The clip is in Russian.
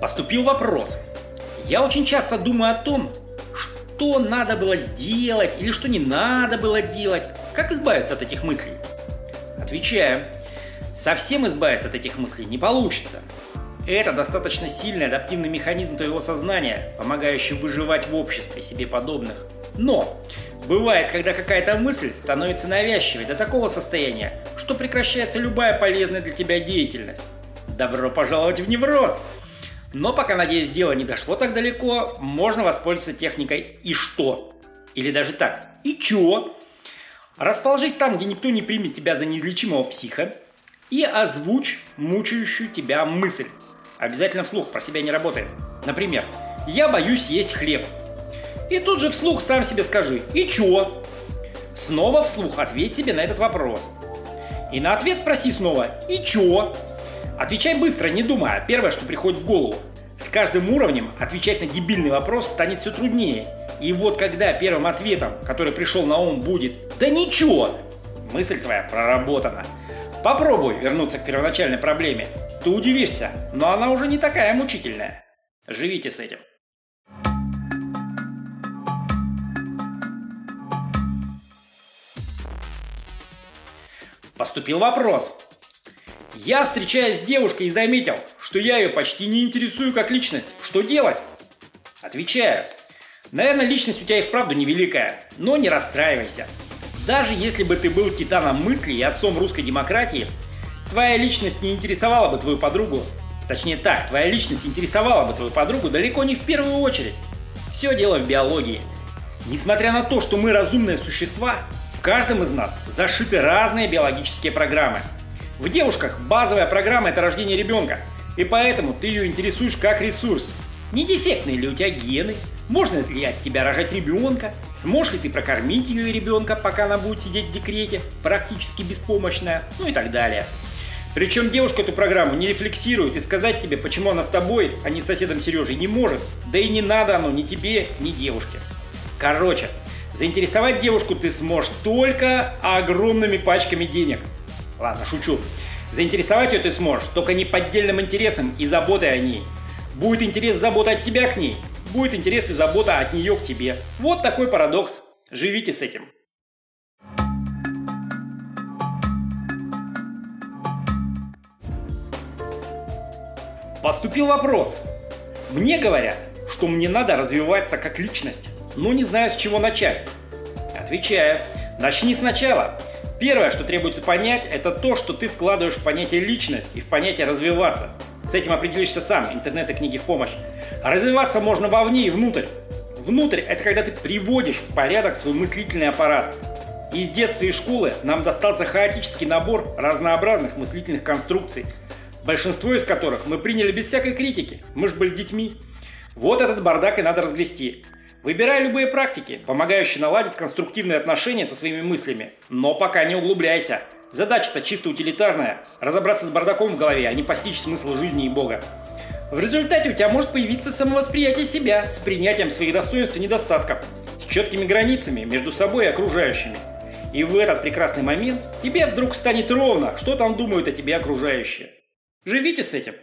Поступил вопрос. Я очень часто думаю о том, что надо было сделать или что не надо было делать. Как избавиться от этих мыслей? Отвечаю. Совсем избавиться от этих мыслей не получится. Это достаточно сильный адаптивный механизм твоего сознания, помогающий выживать в обществе себе подобных. Но бывает, когда какая-то мысль становится навязчивой до такого состояния, что прекращается любая полезная для тебя деятельность. Добро пожаловать в невроз! Но пока, надеюсь, дело не дошло так далеко, можно воспользоваться техникой «и что?». Или даже так «и чё?». Расположись там, где никто не примет тебя за неизлечимого психа, и озвучь мучающую тебя мысль. Обязательно вслух, про себя не работает. Например, «Я боюсь есть хлеб». И тут же вслух сам себе скажи «И чё?». Снова вслух ответь себе на этот вопрос. И на ответ спроси снова «И чё?». Отвечай быстро, не думая, первое, что приходит в голову. С каждым уровнем отвечать на дебильный вопрос станет все труднее. И вот когда первым ответом, который пришел на ум, будет «Да ничего!», мысль твоя проработана. Попробуй вернуться к первоначальной проблеме. Ты удивишься, но она уже не такая мучительная. Живите с этим. Поступил вопрос. Я встречаюсь с девушкой и заметил, что я ее почти не интересую как личность. Что делать? Отвечаю. Наверное, личность у тебя и вправду невеликая, но не расстраивайся. Даже если бы ты был титаном мысли и отцом русской демократии, твоя личность не интересовала бы твою подругу. Точнее так, твоя личность интересовала бы твою подругу далеко не в первую очередь. Все дело в биологии. Несмотря на то, что мы разумные существа, в каждом из нас зашиты разные биологические программы – в девушках базовая программа – это рождение ребенка, и поэтому ты ее интересуешь как ресурс. Не дефектные ли у тебя гены? Можно ли от тебя рожать ребенка? Сможешь ли ты прокормить ее и ребенка, пока она будет сидеть в декрете, практически беспомощная? Ну и так далее. Причем девушка эту программу не рефлексирует и сказать тебе, почему она с тобой, а не с соседом Сережей, не может. Да и не надо оно ни тебе, ни девушке. Короче, заинтересовать девушку ты сможешь только огромными пачками денег – Ладно, шучу. Заинтересовать ее ты сможешь, только не поддельным интересом и заботой о ней. Будет интерес забота от тебя к ней, будет интерес и забота от нее к тебе. Вот такой парадокс. Живите с этим. Поступил вопрос. Мне говорят, что мне надо развиваться как личность, но не знаю с чего начать. Отвечаю, начни сначала. Первое, что требуется понять, это то, что ты вкладываешь в понятие личность и в понятие развиваться. С этим определишься сам, интернет и книги в помощь. Развиваться можно вовне и внутрь. Внутрь – это когда ты приводишь в порядок свой мыслительный аппарат. Из детства и школы нам достался хаотический набор разнообразных мыслительных конструкций, большинство из которых мы приняли без всякой критики. Мы же были детьми. Вот этот бардак и надо разгрести. Выбирай любые практики, помогающие наладить конструктивные отношения со своими мыслями, но пока не углубляйся. Задача-то чисто утилитарная – разобраться с бардаком в голове, а не постичь смысл жизни и Бога. В результате у тебя может появиться самовосприятие себя с принятием своих достоинств и недостатков, с четкими границами между собой и окружающими. И в этот прекрасный момент тебе вдруг станет ровно, что там думают о тебе окружающие. Живите с этим.